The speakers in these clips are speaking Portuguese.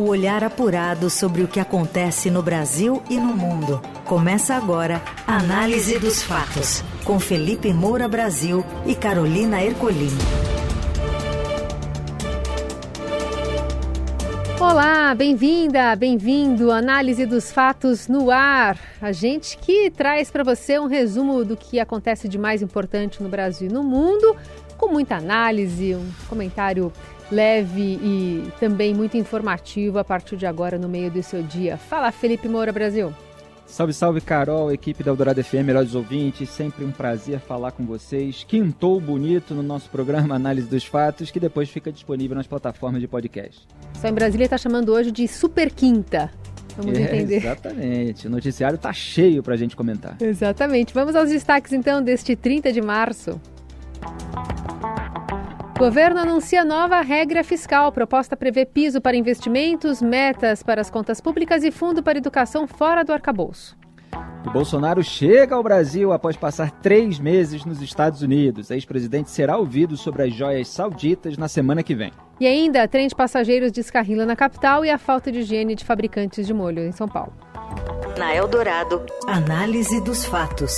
O olhar apurado sobre o que acontece no Brasil e no mundo. Começa agora a Análise dos Fatos, com Felipe Moura Brasil e Carolina Ercolim. Olá, bem-vinda, bem-vindo. Análise dos fatos no ar. A gente que traz para você um resumo do que acontece de mais importante no Brasil e no mundo, com muita análise, um comentário leve e também muito informativo a partir de agora no meio do seu dia. Fala, Felipe Moura Brasil. Salve, salve, Carol, equipe da Eldorado FM, melhores ouvintes, sempre um prazer falar com vocês. Quintou bonito no nosso programa Análise dos Fatos, que depois fica disponível nas plataformas de podcast. Só em Brasília está chamando hoje de Super Quinta. Vamos é, entender. Exatamente, o noticiário está cheio para a gente comentar. Exatamente. Vamos aos destaques então deste 30 de março. Governo anuncia nova regra fiscal. Proposta prevê piso para investimentos, metas para as contas públicas e fundo para educação fora do arcabouço. O Bolsonaro chega ao Brasil após passar três meses nos Estados Unidos. Ex-presidente será ouvido sobre as joias sauditas na semana que vem. E ainda, trem de passageiros descarrila na capital e a falta de higiene de fabricantes de molho em São Paulo. Na Eldorado, análise dos fatos.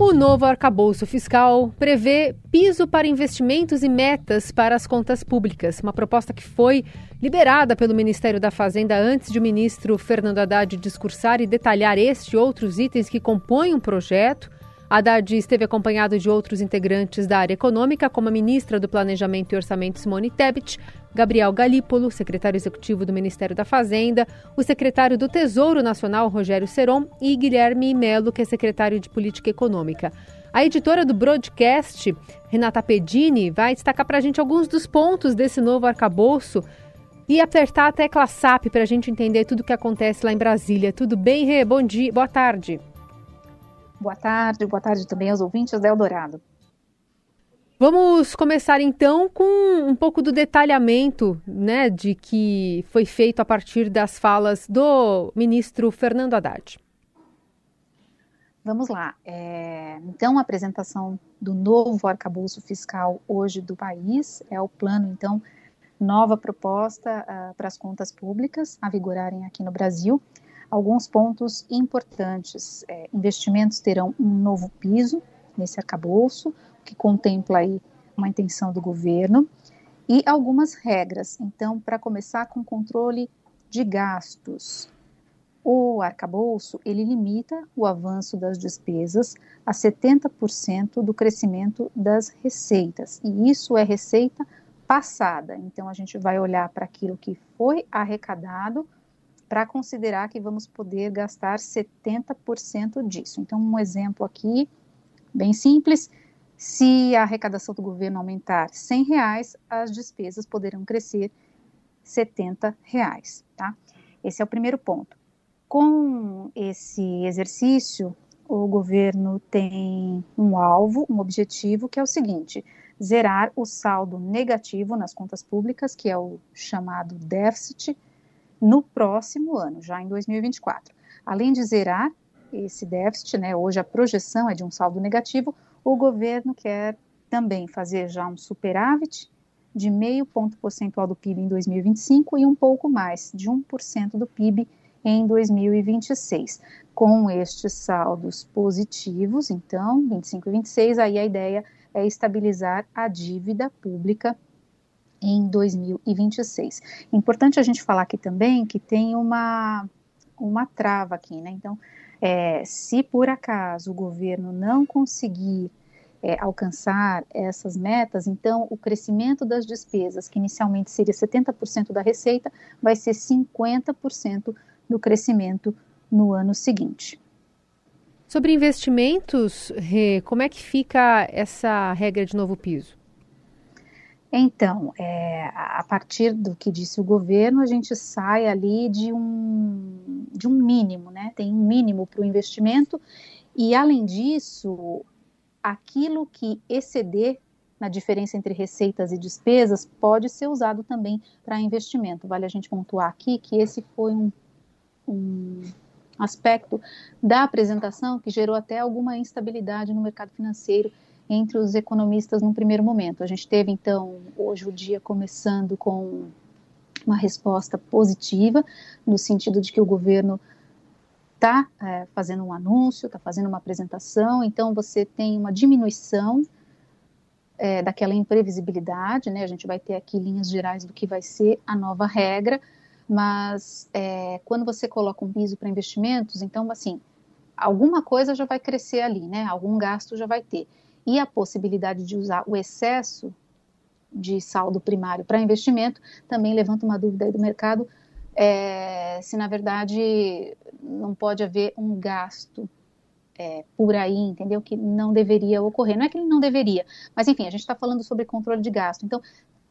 O novo arcabouço fiscal prevê piso para investimentos e metas para as contas públicas, uma proposta que foi liberada pelo Ministério da Fazenda antes de o ministro Fernando Haddad discursar e detalhar este e outros itens que compõem o um projeto. Haddad esteve acompanhado de outros integrantes da área econômica, como a ministra do Planejamento e Orçamento Simone Tebet, Gabriel Galípolo, secretário executivo do Ministério da Fazenda, o secretário do Tesouro Nacional, Rogério Seron, e Guilherme Melo, que é secretário de Política Econômica. A editora do broadcast, Renata Pedini, vai destacar para a gente alguns dos pontos desse novo arcabouço e apertar a tecla SAP para a gente entender tudo o que acontece lá em Brasília. Tudo bem, Rê? Bom dia, boa tarde. Boa tarde, boa tarde também aos ouvintes da Eldorado. Vamos começar então com um pouco do detalhamento né, de que foi feito a partir das falas do ministro Fernando Haddad. Vamos lá. É, então, a apresentação do novo arcabouço fiscal hoje do país é o plano, então, nova proposta uh, para as contas públicas a vigorarem aqui no Brasil alguns pontos importantes. É, investimentos terão um novo piso nesse arcabouço, que contempla aí uma intenção do governo, e algumas regras. Então, para começar com controle de gastos, o arcabouço ele limita o avanço das despesas a 70% do crescimento das receitas, e isso é receita passada. Então, a gente vai olhar para aquilo que foi arrecadado para considerar que vamos poder gastar 70% disso. Então, um exemplo aqui, bem simples, se a arrecadação do governo aumentar 100 reais, as despesas poderão crescer 70 reais, tá? Esse é o primeiro ponto. Com esse exercício, o governo tem um alvo, um objetivo, que é o seguinte: zerar o saldo negativo nas contas públicas, que é o chamado déficit, no próximo ano, já em 2024. Além de zerar esse déficit, né, hoje a projeção é de um saldo negativo, o governo quer também fazer já um superávit de meio ponto percentual do PIB em 2025 e um pouco mais, de 1% do PIB em 2026. Com estes saldos positivos, então, 25 e 26, aí a ideia é estabilizar a dívida pública em 2026. Importante a gente falar aqui também que tem uma, uma trava aqui, né? Então, é, se por acaso o governo não conseguir é, alcançar essas metas, então o crescimento das despesas, que inicialmente seria 70% da receita, vai ser 50% do crescimento no ano seguinte. Sobre investimentos, Rê, como é que fica essa regra de novo piso? Então, é, a partir do que disse o governo, a gente sai ali de um, de um mínimo, né? Tem um mínimo para o investimento, e além disso, aquilo que exceder na diferença entre receitas e despesas pode ser usado também para investimento. Vale a gente pontuar aqui que esse foi um, um aspecto da apresentação que gerou até alguma instabilidade no mercado financeiro entre os economistas num primeiro momento. A gente teve, então, hoje o dia começando com uma resposta positiva, no sentido de que o governo está é, fazendo um anúncio, está fazendo uma apresentação, então você tem uma diminuição é, daquela imprevisibilidade, né? A gente vai ter aqui linhas gerais do que vai ser a nova regra, mas é, quando você coloca um piso para investimentos, então assim, alguma coisa já vai crescer ali, né? Algum gasto já vai ter. E a possibilidade de usar o excesso de saldo primário para investimento também levanta uma dúvida aí do mercado é, se na verdade não pode haver um gasto é, por aí, entendeu? Que não deveria ocorrer. Não é que ele não deveria, mas enfim, a gente está falando sobre controle de gasto. Então,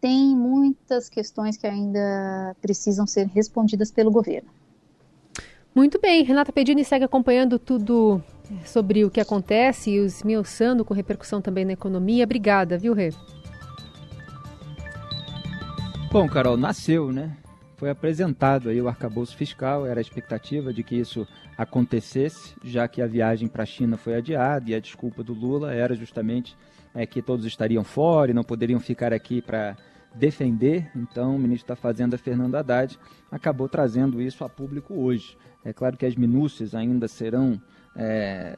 tem muitas questões que ainda precisam ser respondidas pelo governo. Muito bem, Renata Pedini segue acompanhando tudo sobre o que acontece e os esmiuçando com repercussão também na economia. Obrigada, viu, Rê? Bom, Carol, nasceu, né? Foi apresentado aí o arcabouço fiscal, era a expectativa de que isso acontecesse, já que a viagem para a China foi adiada e a desculpa do Lula era justamente é, que todos estariam fora e não poderiam ficar aqui para defender. Então, o ministro da Fazenda, Fernando Haddad, acabou trazendo isso a público hoje. É claro que as minúcias ainda serão é,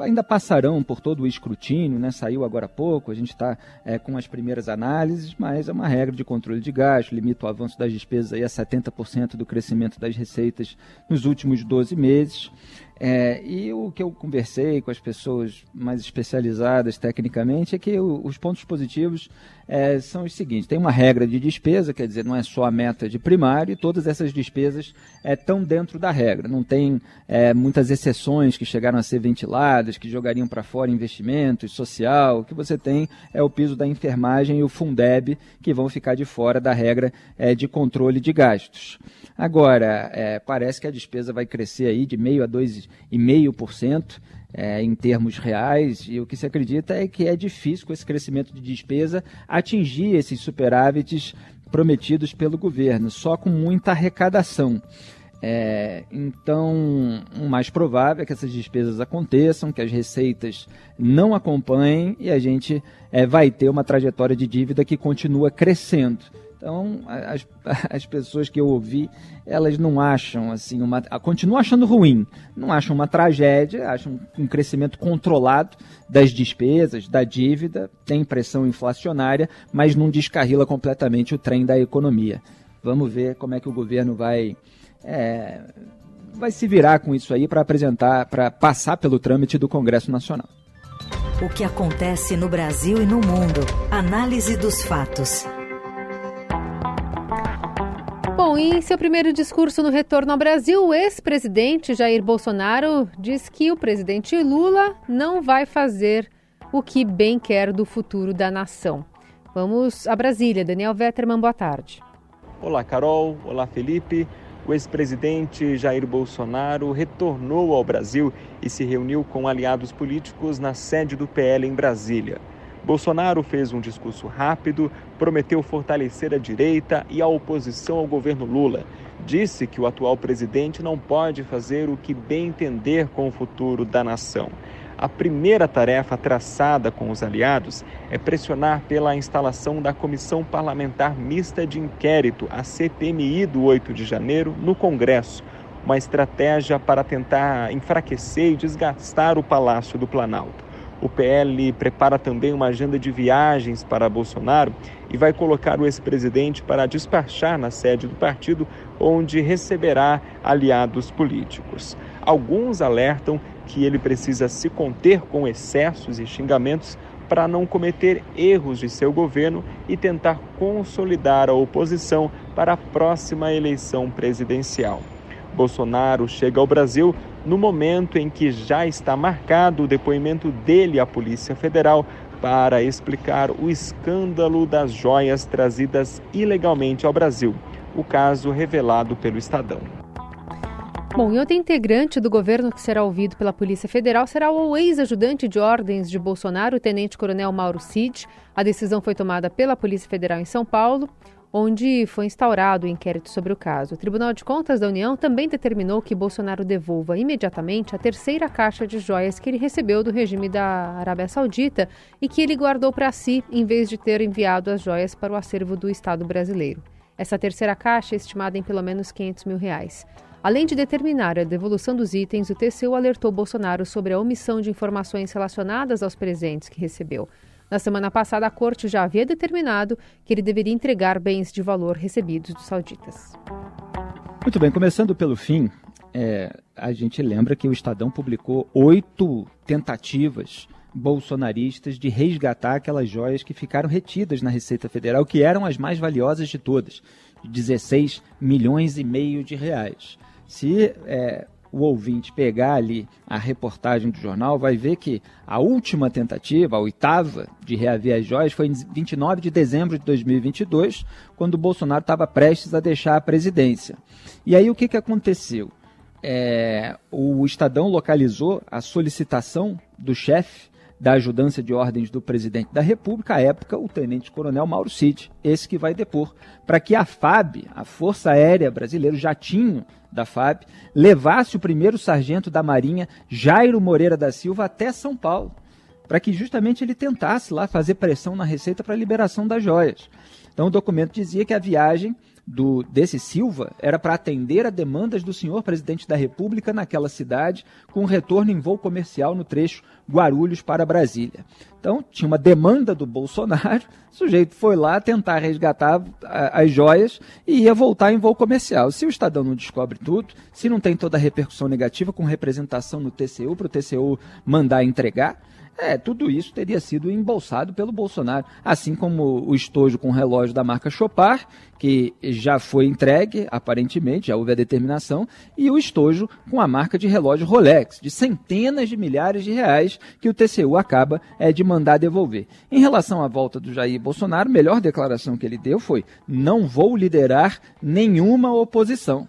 ainda passarão por todo o escrutínio, né? saiu agora há pouco, a gente está é, com as primeiras análises, mas é uma regra de controle de gasto, limita o avanço das despesas aí a 70% do crescimento das receitas nos últimos 12 meses. É, e o que eu conversei com as pessoas mais especializadas tecnicamente é que o, os pontos positivos é, são os seguintes: tem uma regra de despesa, quer dizer, não é só a meta de primário, e todas essas despesas estão é, dentro da regra. Não tem é, muitas exceções que chegaram a ser ventiladas, que jogariam para fora investimentos, social. O que você tem é o piso da enfermagem e o Fundeb, que vão ficar de fora da regra é, de controle de gastos. Agora, é, parece que a despesa vai crescer aí de meio a 2,5%. É, em termos reais, e o que se acredita é que é difícil, com esse crescimento de despesa, atingir esses superávites prometidos pelo governo, só com muita arrecadação. É, então, o mais provável é que essas despesas aconteçam, que as receitas não acompanhem e a gente é, vai ter uma trajetória de dívida que continua crescendo. Então, as, as pessoas que eu ouvi, elas não acham assim, uma, continuam achando ruim, não acham uma tragédia, acham um crescimento controlado das despesas, da dívida, tem pressão inflacionária, mas não descarrila completamente o trem da economia. Vamos ver como é que o governo vai é, vai se virar com isso aí para apresentar, para passar pelo trâmite do Congresso Nacional. O que acontece no Brasil e no mundo? Análise dos fatos. Bom, em seu primeiro discurso no retorno ao Brasil, o ex-presidente Jair Bolsonaro diz que o presidente Lula não vai fazer o que bem quer do futuro da nação. Vamos a Brasília. Daniel Vetterman, boa tarde. Olá, Carol. Olá, Felipe. O ex-presidente Jair Bolsonaro retornou ao Brasil e se reuniu com aliados políticos na sede do PL em Brasília. Bolsonaro fez um discurso rápido, prometeu fortalecer a direita e a oposição ao governo Lula. Disse que o atual presidente não pode fazer o que bem entender com o futuro da nação. A primeira tarefa traçada com os aliados é pressionar pela instalação da Comissão Parlamentar Mista de Inquérito, a CPMI do 8 de janeiro, no Congresso. Uma estratégia para tentar enfraquecer e desgastar o Palácio do Planalto. O PL prepara também uma agenda de viagens para Bolsonaro e vai colocar o ex-presidente para despachar na sede do partido, onde receberá aliados políticos. Alguns alertam que ele precisa se conter com excessos e xingamentos para não cometer erros de seu governo e tentar consolidar a oposição para a próxima eleição presidencial. Bolsonaro chega ao Brasil no momento em que já está marcado o depoimento dele à Polícia Federal para explicar o escândalo das joias trazidas ilegalmente ao Brasil, o caso revelado pelo Estadão. Bom, e outro integrante do governo que será ouvido pela Polícia Federal será o ex-ajudante de ordens de Bolsonaro, o tenente-coronel Mauro Cid. A decisão foi tomada pela Polícia Federal em São Paulo onde foi instaurado o inquérito sobre o caso. O Tribunal de Contas da União também determinou que Bolsonaro devolva imediatamente a terceira caixa de joias que ele recebeu do regime da Arábia Saudita e que ele guardou para si, em vez de ter enviado as joias para o acervo do Estado brasileiro. Essa terceira caixa é estimada em pelo menos 500 mil reais. Além de determinar a devolução dos itens, o TCU alertou Bolsonaro sobre a omissão de informações relacionadas aos presentes que recebeu. Na semana passada, a corte já havia determinado que ele deveria entregar bens de valor recebidos dos sauditas. Muito bem, começando pelo fim, é, a gente lembra que o Estadão publicou oito tentativas bolsonaristas de resgatar aquelas joias que ficaram retidas na Receita Federal, que eram as mais valiosas de todas, 16 milhões e meio de reais. Se é, o ouvinte pegar ali a reportagem do jornal, vai ver que a última tentativa, a oitava, de reaver as joias foi em 29 de dezembro de 2022, quando o Bolsonaro estava prestes a deixar a presidência. E aí o que, que aconteceu? É, o Estadão localizou a solicitação do chefe da ajudância de ordens do presidente da República, à época, o tenente-coronel Mauro Cid, esse que vai depor, para que a FAB, a Força Aérea Brasileira, o jatinho da FAB, levasse o primeiro sargento da Marinha, Jairo Moreira da Silva, até São Paulo, para que justamente ele tentasse lá fazer pressão na Receita para a liberação das joias. Então o documento dizia que a viagem do, desse Silva era para atender a demandas do senhor presidente da República naquela cidade, com retorno em voo comercial no trecho Guarulhos para Brasília. Então, tinha uma demanda do Bolsonaro, o sujeito foi lá tentar resgatar as joias e ia voltar em voo comercial. Se o Estadão não descobre tudo, se não tem toda a repercussão negativa com representação no TCU, para o TCU mandar entregar, é, tudo isso teria sido embolsado pelo Bolsonaro, assim como o estojo com relógio da marca Chopard, que já foi entregue, aparentemente, já houve a determinação, e o estojo com a marca de relógio Rolex, de centenas de milhares de reais, que o TCU acaba é, de mandar devolver. Em relação à volta do Jair Bolsonaro, a melhor declaração que ele deu foi: não vou liderar nenhuma oposição.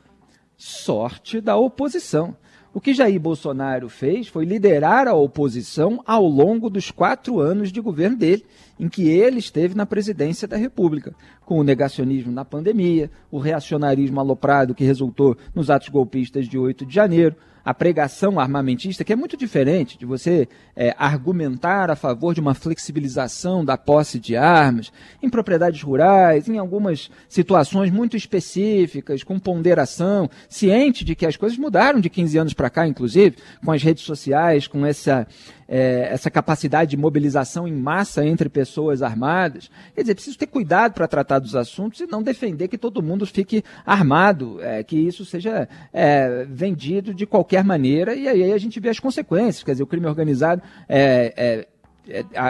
Sorte da oposição. O que Jair Bolsonaro fez foi liderar a oposição ao longo dos quatro anos de governo dele, em que ele esteve na presidência da República, com o negacionismo na pandemia, o reacionarismo aloprado que resultou nos atos golpistas de 8 de janeiro, a pregação armamentista, que é muito diferente de você é, argumentar a favor de uma flexibilização da posse de armas em propriedades rurais, em algumas situações muito específicas, com ponderação, ciente de que as coisas mudaram de 15 anos para cá, inclusive, com as redes sociais, com essa é, essa capacidade de mobilização em massa entre pessoas armadas. Quer dizer, preciso ter cuidado para tratar dos assuntos e não defender que todo mundo fique armado, é, que isso seja é, vendido de qualquer maneira, e aí a gente vê as consequências. Quer dizer, o crime organizado é, é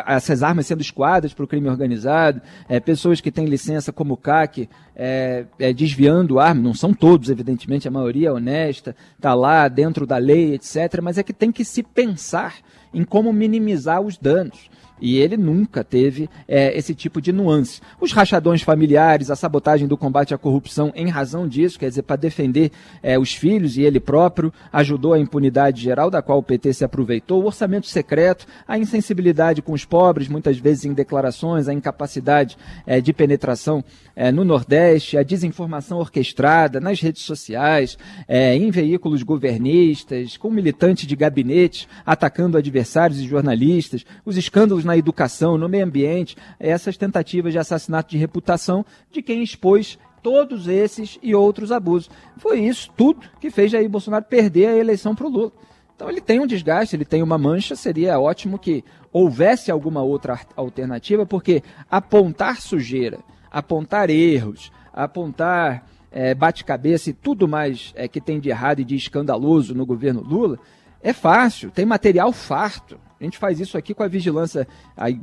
essas armas sendo esquadas para o crime organizado, é, pessoas que têm licença como CAC é, é, desviando armas, não são todos, evidentemente, a maioria é honesta, está lá dentro da lei, etc., mas é que tem que se pensar em como minimizar os danos. E ele nunca teve é, esse tipo de nuance. Os rachadões familiares, a sabotagem do combate à corrupção em razão disso, quer dizer, para defender é, os filhos e ele próprio, ajudou a impunidade geral da qual o PT se aproveitou, o orçamento secreto, a insensibilidade com os pobres, muitas vezes em declarações, a incapacidade é, de penetração é, no Nordeste, a desinformação orquestrada nas redes sociais, é, em veículos governistas, com militantes de gabinete atacando adversários e jornalistas, os escândalos na educação, no meio ambiente, essas tentativas de assassinato de reputação de quem expôs todos esses e outros abusos. Foi isso tudo que fez Jair Bolsonaro perder a eleição para o Lula. Então ele tem um desgaste, ele tem uma mancha, seria ótimo que houvesse alguma outra alternativa, porque apontar sujeira, apontar erros, apontar é, bate-cabeça e tudo mais é, que tem de errado e de escandaloso no governo Lula, é fácil, tem material farto. A gente faz isso aqui com a vigilância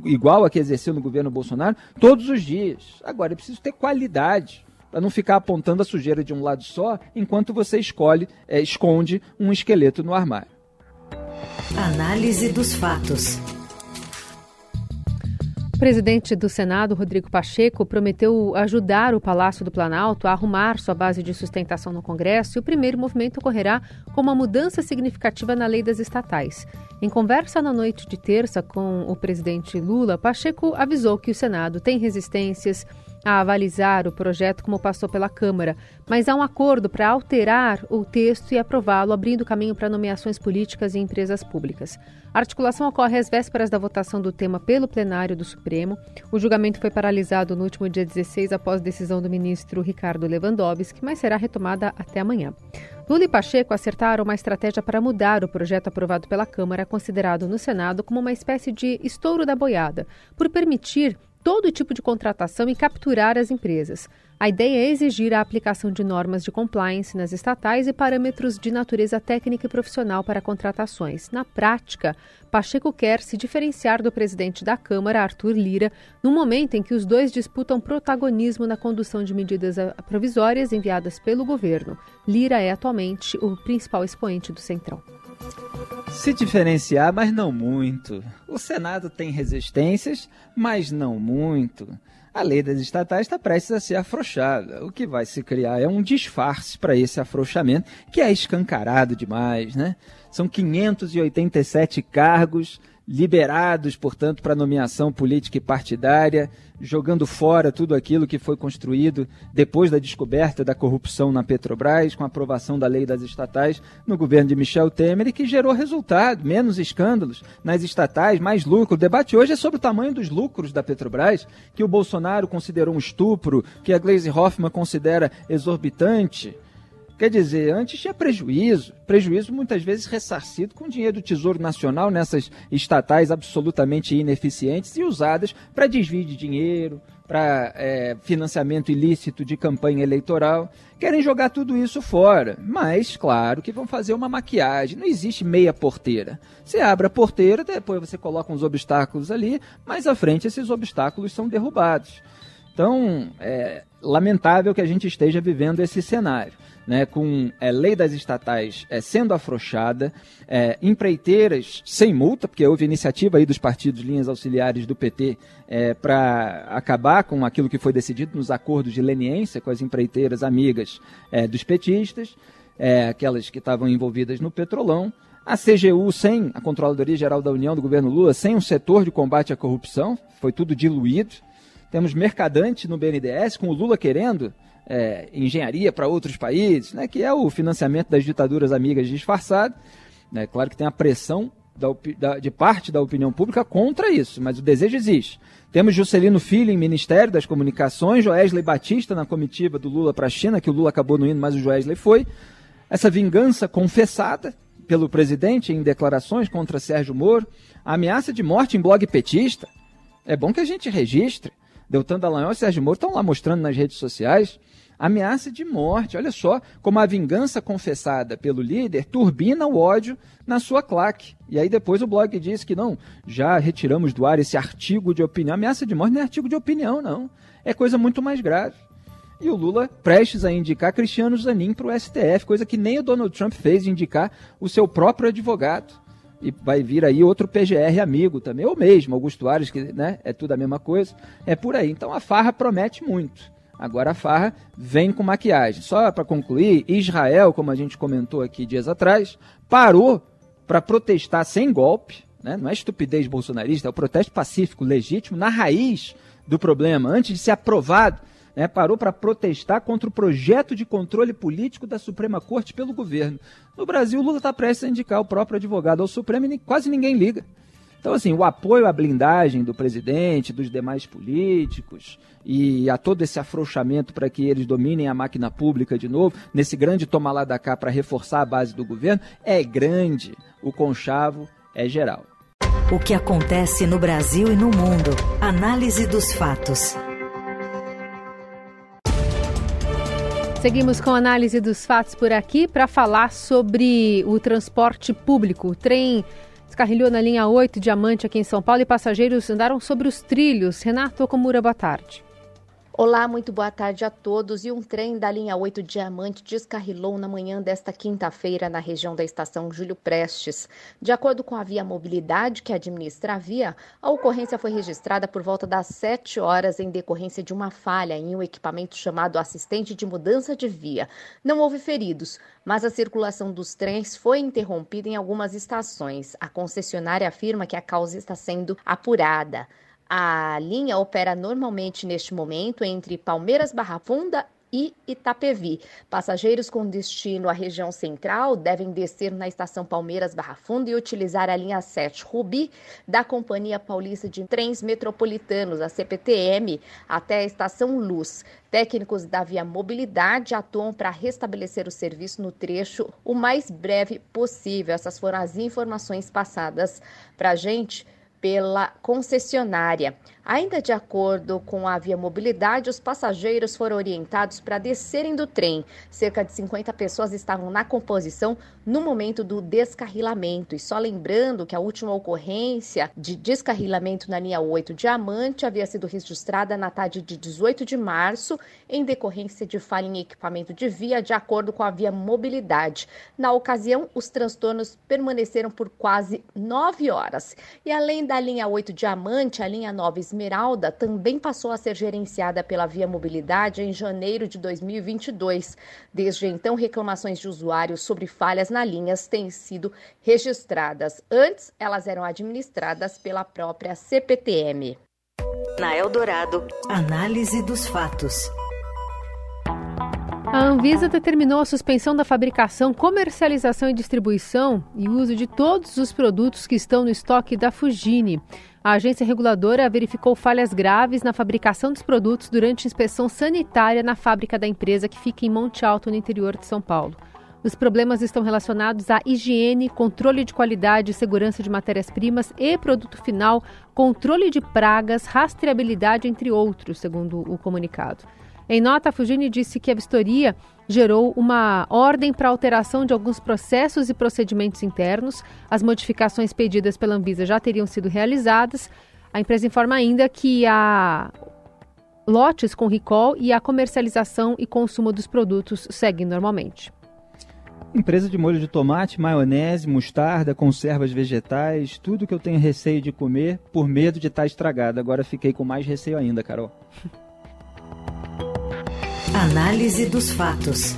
igual a que exerceu no governo Bolsonaro todos os dias. Agora, é preciso ter qualidade para não ficar apontando a sujeira de um lado só, enquanto você escolhe, é, esconde um esqueleto no armário. Análise dos fatos. O presidente do Senado, Rodrigo Pacheco, prometeu ajudar o Palácio do Planalto a arrumar sua base de sustentação no Congresso e o primeiro movimento ocorrerá com uma mudança significativa na lei das estatais. Em conversa na noite de terça com o presidente Lula, Pacheco avisou que o Senado tem resistências a avalizar o projeto como passou pela Câmara, mas há um acordo para alterar o texto e aprová-lo, abrindo caminho para nomeações políticas em empresas públicas. A articulação ocorre às vésperas da votação do tema pelo plenário do Supremo. O julgamento foi paralisado no último dia 16 após decisão do ministro Ricardo Lewandowski, mas será retomada até amanhã. Lula e Pacheco acertaram uma estratégia para mudar o projeto aprovado pela Câmara, considerado no Senado como uma espécie de estouro da boiada, por permitir todo tipo de contratação e capturar as empresas. A ideia é exigir a aplicação de normas de compliance nas estatais e parâmetros de natureza técnica e profissional para contratações. Na prática, Pacheco quer se diferenciar do presidente da Câmara, Arthur Lira, no momento em que os dois disputam protagonismo na condução de medidas provisórias enviadas pelo governo. Lira é atualmente o principal expoente do Centrão. Se diferenciar, mas não muito. O Senado tem resistências, mas não muito. A lei das estatais está prestes a ser afrouxada. O que vai se criar é um disfarce para esse afrouxamento, que é escancarado demais, né? São 587 cargos liberados, portanto, para nomeação política e partidária, jogando fora tudo aquilo que foi construído depois da descoberta da corrupção na Petrobras, com a aprovação da lei das estatais no governo de Michel Temer, e que gerou resultado, menos escândalos nas estatais, mais lucro. O debate hoje é sobre o tamanho dos lucros da Petrobras, que o Bolsonaro considerou um estupro, que a Glaze Hoffman considera exorbitante. Quer dizer, antes tinha prejuízo, prejuízo muitas vezes ressarcido com dinheiro do Tesouro Nacional nessas estatais absolutamente ineficientes e usadas para desvio de dinheiro, para é, financiamento ilícito de campanha eleitoral. Querem jogar tudo isso fora, mas claro que vão fazer uma maquiagem. Não existe meia porteira. Você abre a porteira, depois você coloca uns obstáculos ali, mais à frente esses obstáculos são derrubados. Então, é lamentável que a gente esteja vivendo esse cenário né, com é, lei das estatais é, sendo afrouxada, é, empreiteiras sem multa, porque houve iniciativa aí dos partidos linhas auxiliares do PT é, para acabar com aquilo que foi decidido nos acordos de leniência com as empreiteiras amigas é, dos petistas, é, aquelas que estavam envolvidas no petrolão. A CGU sem a Controladoria Geral da União do governo Lula, sem um setor de combate à corrupção, foi tudo diluído. Temos mercadante no BNDES, com o Lula querendo é, engenharia para outros países, né, que é o financiamento das ditaduras amigas disfarçado. Né, claro que tem a pressão da, da, de parte da opinião pública contra isso, mas o desejo existe. Temos Juscelino Filho em Ministério das Comunicações, Joesley Batista na comitiva do Lula para a China, que o Lula acabou não indo, mas o Joesley foi. Essa vingança confessada pelo presidente em declarações contra Sérgio Moro, a ameaça de morte em blog petista. É bom que a gente registre. Deltan Dallagnol e Sérgio Moro estão lá mostrando nas redes sociais ameaça de morte. Olha só como a vingança confessada pelo líder turbina o ódio na sua claque. E aí depois o blog diz que não, já retiramos do ar esse artigo de opinião. Ameaça de morte não é artigo de opinião, não. É coisa muito mais grave. E o Lula prestes a indicar Cristiano Zanin para o STF, coisa que nem o Donald Trump fez de indicar o seu próprio advogado. E vai vir aí outro PGR amigo também, ou mesmo Augusto Ares, que né, é tudo a mesma coisa. É por aí. Então a farra promete muito. Agora a farra vem com maquiagem. Só para concluir, Israel, como a gente comentou aqui dias atrás, parou para protestar sem golpe, né? não é estupidez bolsonarista, é o protesto pacífico, legítimo, na raiz do problema, antes de ser aprovado. Né? Parou para protestar contra o projeto de controle político da Suprema Corte pelo governo. No Brasil, Lula está prestes a indicar o próprio advogado ao Supremo e quase ninguém liga. Então, assim, o apoio à blindagem do presidente, dos demais políticos e a todo esse afrouxamento para que eles dominem a máquina pública de novo, nesse grande tomar lá da cá para reforçar a base do governo, é grande. O conchavo é geral. O que acontece no Brasil e no mundo. Análise dos fatos. Seguimos com a análise dos fatos por aqui para falar sobre o transporte público. O trem Descarrilhou na linha 8 Diamante aqui em São Paulo e passageiros andaram sobre os trilhos. Renato Okamura, boa tarde. Olá, muito boa tarde a todos. E um trem da linha 8 Diamante descarrilou na manhã desta quinta-feira na região da estação Júlio Prestes. De acordo com a Via Mobilidade, que administra a via, a ocorrência foi registrada por volta das 7 horas em decorrência de uma falha em um equipamento chamado assistente de mudança de via. Não houve feridos, mas a circulação dos trens foi interrompida em algumas estações. A concessionária afirma que a causa está sendo apurada. A linha opera normalmente neste momento entre Palmeiras Barra Funda e Itapevi. Passageiros com destino à região central devem descer na estação Palmeiras Barra Funda e utilizar a linha 7 Rubi da Companhia Paulista de Trens Metropolitanos, a CPTM, até a estação Luz. Técnicos da Via Mobilidade atuam para restabelecer o serviço no trecho o mais breve possível. Essas foram as informações passadas para a gente pela concessionária. Ainda de acordo com a Via Mobilidade, os passageiros foram orientados para descerem do trem. Cerca de 50 pessoas estavam na composição no momento do descarrilamento. E só lembrando que a última ocorrência de descarrilamento na linha 8 Diamante havia sido registrada na tarde de 18 de março, em decorrência de falha em equipamento de via, de acordo com a Via Mobilidade. Na ocasião, os transtornos permaneceram por quase nove horas. E além da linha 8 Diamante, a linha 9 Esmeralda também passou a ser gerenciada pela Via Mobilidade em janeiro de 2022. Desde então, reclamações de usuários sobre falhas na linha têm sido registradas. Antes, elas eram administradas pela própria CPTM. Na Eldorado, análise dos fatos. A Anvisa determinou a suspensão da fabricação, comercialização e distribuição e uso de todos os produtos que estão no estoque da Fugine. A agência reguladora verificou falhas graves na fabricação dos produtos durante inspeção sanitária na fábrica da empresa que fica em Monte Alto, no interior de São Paulo. Os problemas estão relacionados à higiene, controle de qualidade e segurança de matérias-primas e produto final, controle de pragas, rastreabilidade, entre outros, segundo o comunicado. Em nota, a Fugini disse que a vistoria gerou uma ordem para alteração de alguns processos e procedimentos internos. As modificações pedidas pela Anvisa já teriam sido realizadas. A empresa informa ainda que há lotes com recall e a comercialização e consumo dos produtos seguem normalmente. Empresa de molho de tomate, maionese, mostarda, conservas vegetais, tudo que eu tenho receio de comer por medo de estar estragado. Agora fiquei com mais receio ainda, Carol. Análise dos fatos.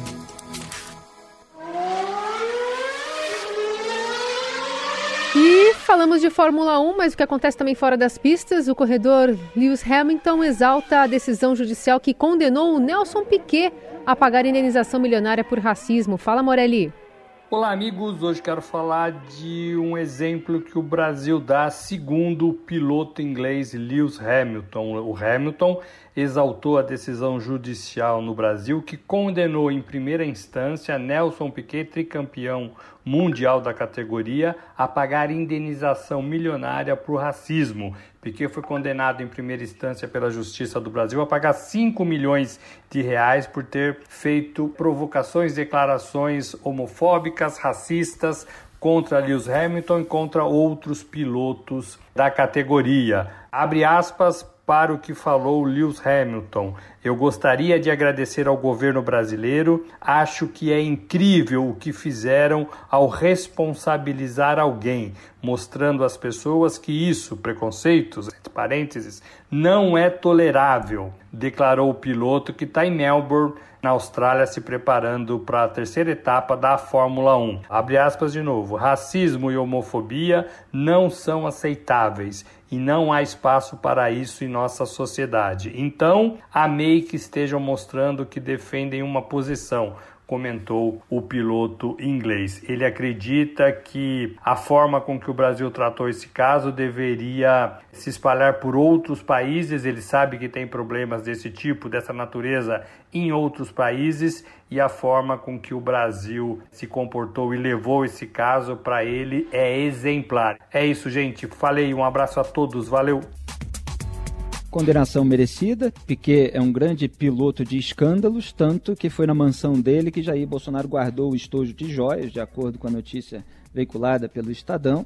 E falamos de Fórmula 1, mas o que acontece também fora das pistas, o corredor Lewis Hamilton exalta a decisão judicial que condenou o Nelson Piquet a pagar indenização milionária por racismo. Fala, Morelli. Olá, amigos. Hoje quero falar de um exemplo que o Brasil dá segundo o piloto inglês Lewis Hamilton. O Hamilton exaltou a decisão judicial no Brasil que condenou em primeira instância Nelson Piquet, tricampeão mundial da categoria, a pagar indenização milionária por racismo. Piquet foi condenado em primeira instância pela Justiça do Brasil a pagar 5 milhões de reais por ter feito provocações, declarações homofóbicas, racistas contra Lewis Hamilton e contra outros pilotos da categoria. Abre aspas para o que falou Lewis Hamilton. Eu gostaria de agradecer ao governo brasileiro. Acho que é incrível o que fizeram ao responsabilizar alguém, mostrando às pessoas que isso, preconceitos, entre parênteses, não é tolerável, declarou o piloto que está em Melbourne na Austrália se preparando para a terceira etapa da Fórmula 1. Abre aspas de novo. Racismo e homofobia não são aceitáveis e não há espaço para isso em nossa sociedade. Então, amei que estejam mostrando que defendem uma posição comentou o piloto inglês. Ele acredita que a forma com que o Brasil tratou esse caso deveria se espalhar por outros países. Ele sabe que tem problemas desse tipo, dessa natureza em outros países e a forma com que o Brasil se comportou e levou esse caso para ele é exemplar. É isso, gente. Falei, um abraço a todos. Valeu. Condenação merecida. Piquet é um grande piloto de escândalos, tanto que foi na mansão dele que Jair Bolsonaro guardou o estojo de joias, de acordo com a notícia veiculada pelo Estadão,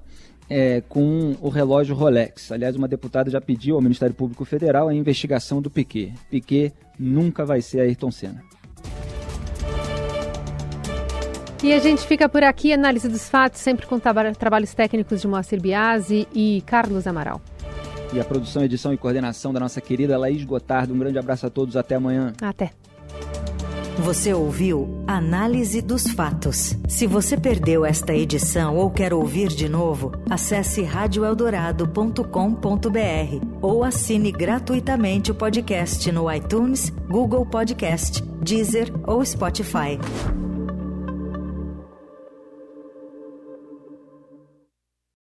é, com o relógio Rolex. Aliás, uma deputada já pediu ao Ministério Público Federal a investigação do Piquet. Piquet nunca vai ser Ayrton Senna. E a gente fica por aqui, análise dos fatos, sempre com trabalhos técnicos de Moacir Biasi e Carlos Amaral e a produção, edição e coordenação da nossa querida Laís Gotardo. Um grande abraço a todos, até amanhã. Até. Você ouviu Análise dos Fatos. Se você perdeu esta edição ou quer ouvir de novo, acesse radioeldorado.com.br ou assine gratuitamente o podcast no iTunes, Google Podcast, Deezer ou Spotify.